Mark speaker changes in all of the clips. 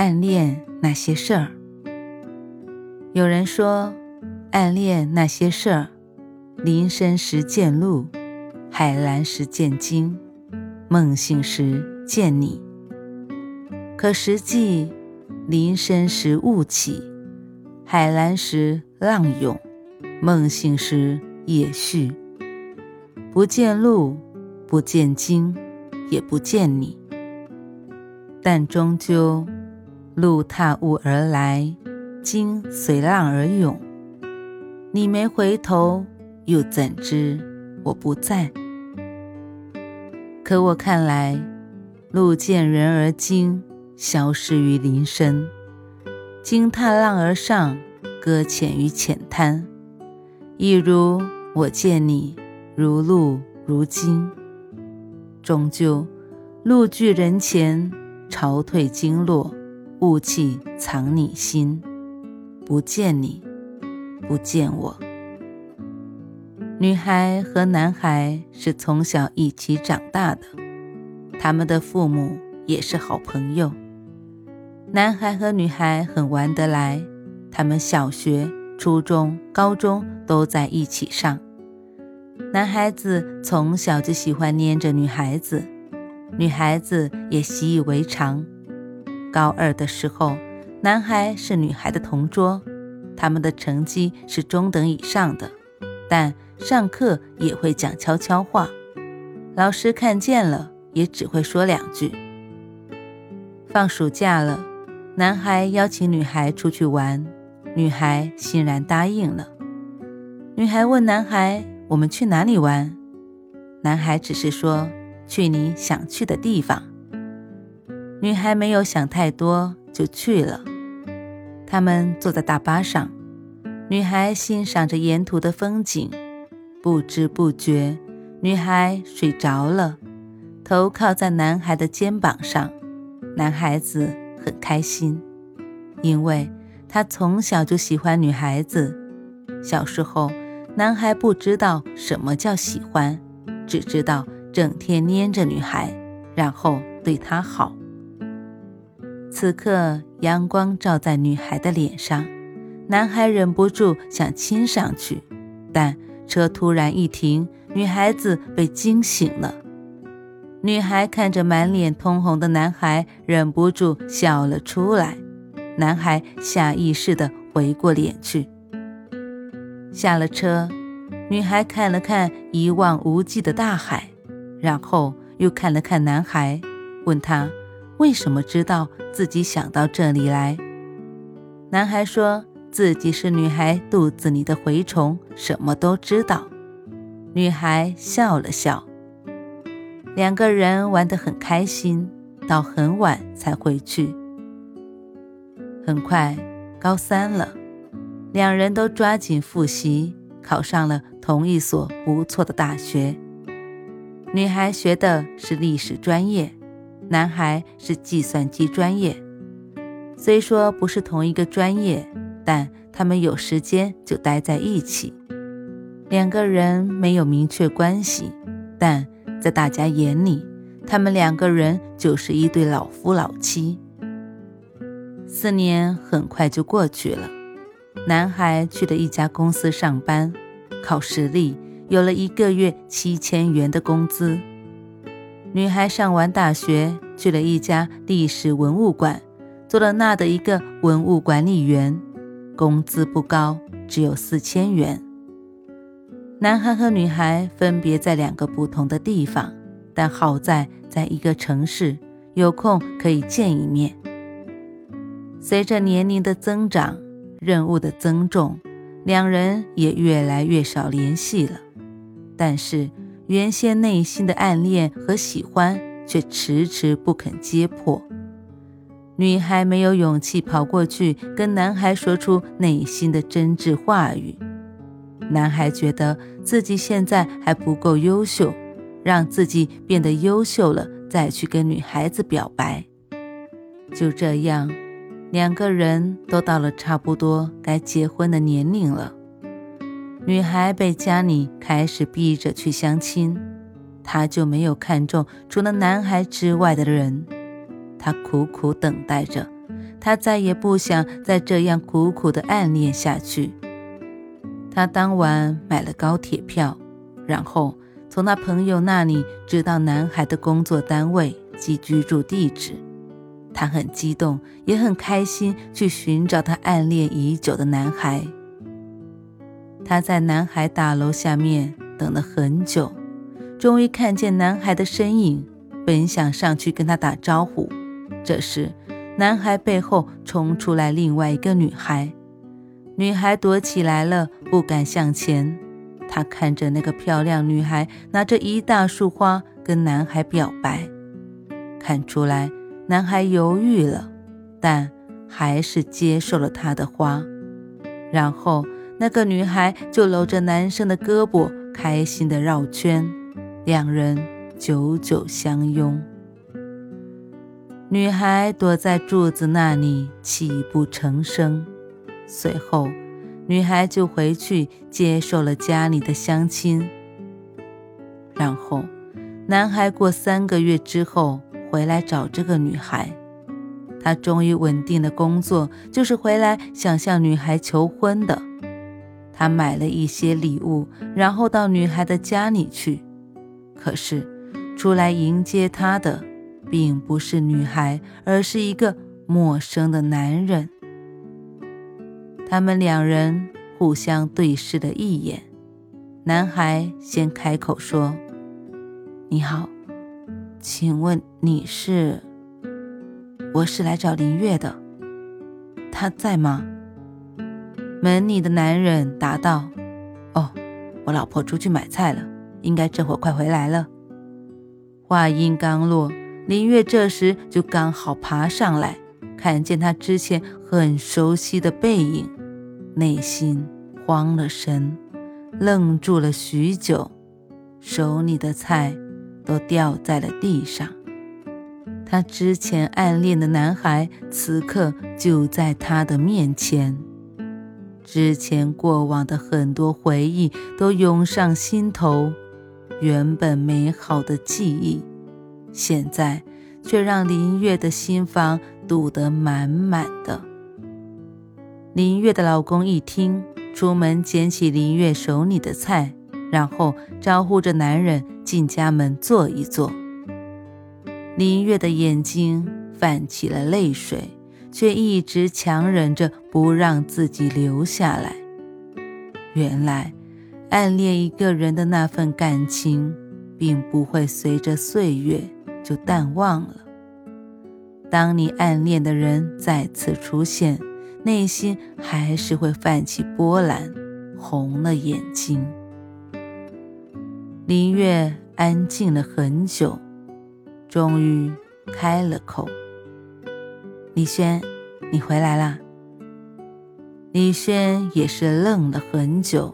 Speaker 1: 暗恋那些事儿，有人说，暗恋那些事儿，林深时见鹿，海蓝时见鲸，梦醒时见你。可实际，林深时雾起，海蓝时浪涌，梦醒时也续。不见鹿，不见鲸，也不见你，但终究。路踏雾而来，鲸随浪而涌。你没回头，又怎知我不在？可我看来，路见人而惊，消失于林深；鲸踏浪而上，搁浅于浅滩。亦如我见你，如鹿如鲸，终究路距人前，潮退鲸落。雾气藏你心，不见你，不见我。女孩和男孩是从小一起长大的，他们的父母也是好朋友。男孩和女孩很玩得来，他们小学、初中、高中都在一起上。男孩子从小就喜欢黏着女孩子，女孩子也习以为常。高二的时候，男孩是女孩的同桌，他们的成绩是中等以上的，但上课也会讲悄悄话，老师看见了也只会说两句。放暑假了，男孩邀请女孩出去玩，女孩欣然答应了。女孩问男孩：“我们去哪里玩？”男孩只是说：“去你想去的地方。”女孩没有想太多，就去了。他们坐在大巴上，女孩欣赏着沿途的风景，不知不觉，女孩睡着了，头靠在男孩的肩膀上。男孩子很开心，因为他从小就喜欢女孩子。小时候，男孩不知道什么叫喜欢，只知道整天黏着女孩，然后对她好。此刻，阳光照在女孩的脸上，男孩忍不住想亲上去，但车突然一停，女孩子被惊醒了。女孩看着满脸通红的男孩，忍不住笑了出来。男孩下意识地回过脸去。下了车，女孩看了看一望无际的大海，然后又看了看男孩，问他。为什么知道自己想到这里来？男孩说自己是女孩肚子里的蛔虫，什么都知道。女孩笑了笑。两个人玩得很开心，到很晚才回去。很快，高三了，两人都抓紧复习，考上了同一所不错的大学。女孩学的是历史专业。男孩是计算机专业，虽说不是同一个专业，但他们有时间就待在一起。两个人没有明确关系，但在大家眼里，他们两个人就是一对老夫老妻。四年很快就过去了，男孩去了一家公司上班，靠实力有了一个月七千元的工资。女孩上完大学，去了一家历史文物馆，做了那的一个文物管理员，工资不高，只有四千元。男孩和女孩分别在两个不同的地方，但好在在一个城市，有空可以见一面。随着年龄的增长，任务的增重，两人也越来越少联系了。但是。原先内心的暗恋和喜欢却迟迟不肯揭破。女孩没有勇气跑过去跟男孩说出内心的真挚话语。男孩觉得自己现在还不够优秀，让自己变得优秀了再去跟女孩子表白。就这样，两个人都到了差不多该结婚的年龄了。女孩被家里开始逼着去相亲，她就没有看中除了男孩之外的人。她苦苦等待着，她再也不想再这样苦苦的暗恋下去。他当晚买了高铁票，然后从她朋友那里知道男孩的工作单位及居住地址。他很激动，也很开心，去寻找他暗恋已久的男孩。他在男孩大楼下面等了很久，终于看见男孩的身影，本想上去跟他打招呼，这时男孩背后冲出来另外一个女孩。女孩躲起来了，不敢向前。她看着那个漂亮女孩拿着一大束花跟男孩表白，看出来男孩犹豫了，但还是接受了她的花。然后那个女孩就搂着男生的胳膊，开心地绕圈，两人久久相拥。女孩躲在柱子那里泣不成声。随后，女孩就回去接受了家里的相亲。然后，男孩过三个月之后回来找这个女孩。他终于稳定的工作，就是回来想向女孩求婚的。他买了一些礼物，然后到女孩的家里去。可是，出来迎接他的，并不是女孩，而是一个陌生的男人。他们两人互相对视了一眼，男孩先开口说：“你好，请问你是？我是来找林月的，他在吗？”门里的男人答道：“哦，我老婆出去买菜了，应该这会儿快回来了。”话音刚落，林月这时就刚好爬上来，看见他之前很熟悉的背影。内心慌了神，愣住了许久，手里的菜都掉在了地上。他之前暗恋的男孩，此刻就在他的面前。之前过往的很多回忆都涌上心头，原本美好的记忆，现在却让林月的心房堵得满满的。林月的老公一听，出门捡起林月手里的菜，然后招呼着男人进家门坐一坐。林月的眼睛泛起了泪水，却一直强忍着不让自己留下来。原来，暗恋一个人的那份感情，并不会随着岁月就淡忘了。当你暗恋的人再次出现，内心还是会泛起波澜，红了眼睛。林月安静了很久，终于开了口：“李轩，你回来啦。”李轩也是愣了很久，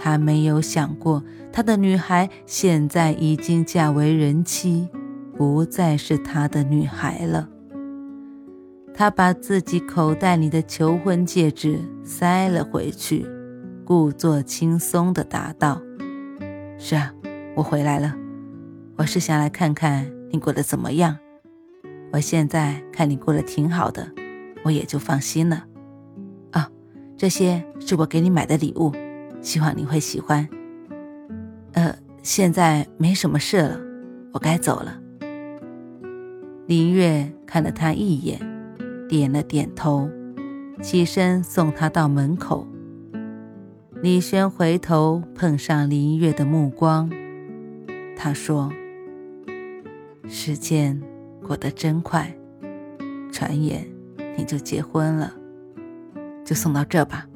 Speaker 1: 他没有想过他的女孩现在已经嫁为人妻，不再是他的女孩了。他把自己口袋里的求婚戒指塞了回去，故作轻松的答道：“是啊，我回来了。我是想来看看你过得怎么样。我现在看你过得挺好的，我也就放心了。啊，这些是我给你买的礼物，希望你会喜欢。呃，现在没什么事了，我该走了。”林月看了他一眼。点了点头，起身送他到门口。李轩回头碰上林月的目光，他说：“时间过得真快，转眼你就结婚了，就送到这吧。”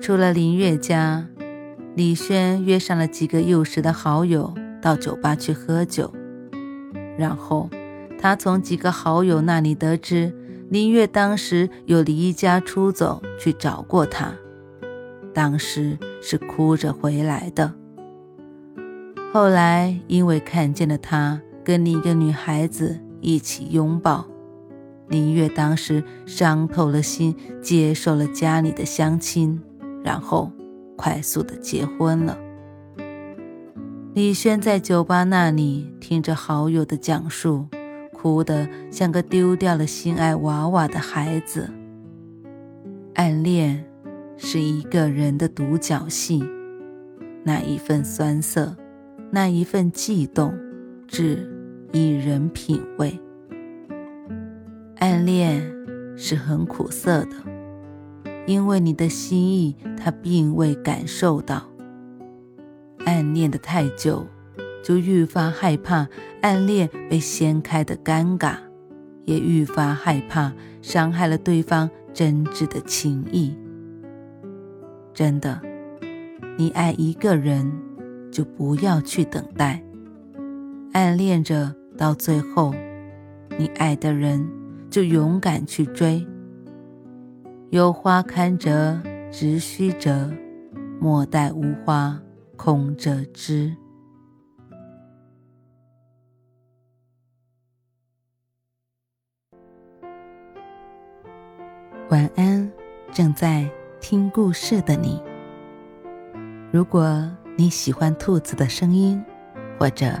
Speaker 1: 出了林月家，李轩约上了几个幼时的好友，到酒吧去喝酒，然后他从几个好友那里得知林月当时有离家出走去找过他，当时是哭着回来的。后来因为看见了他跟另一个女孩子一起拥抱，林月当时伤透了心，接受了家里的相亲，然后快速的结婚了。李轩在酒吧那里听着好友的讲述，哭得像个丢掉了心爱娃娃的孩子。暗恋是一个人的独角戏，那一份酸涩，那一份悸动，只一人品味。暗恋是很苦涩的，因为你的心意他并未感受到。暗恋的太久，就愈发害怕暗恋被掀开的尴尬，也愈发害怕伤害了对方真挚的情谊。真的，你爱一个人，就不要去等待，暗恋着到最后，你爱的人就勇敢去追。有花堪折直须折，莫待无花。空折枝。晚安，正在听故事的你。如果你喜欢兔子的声音，或者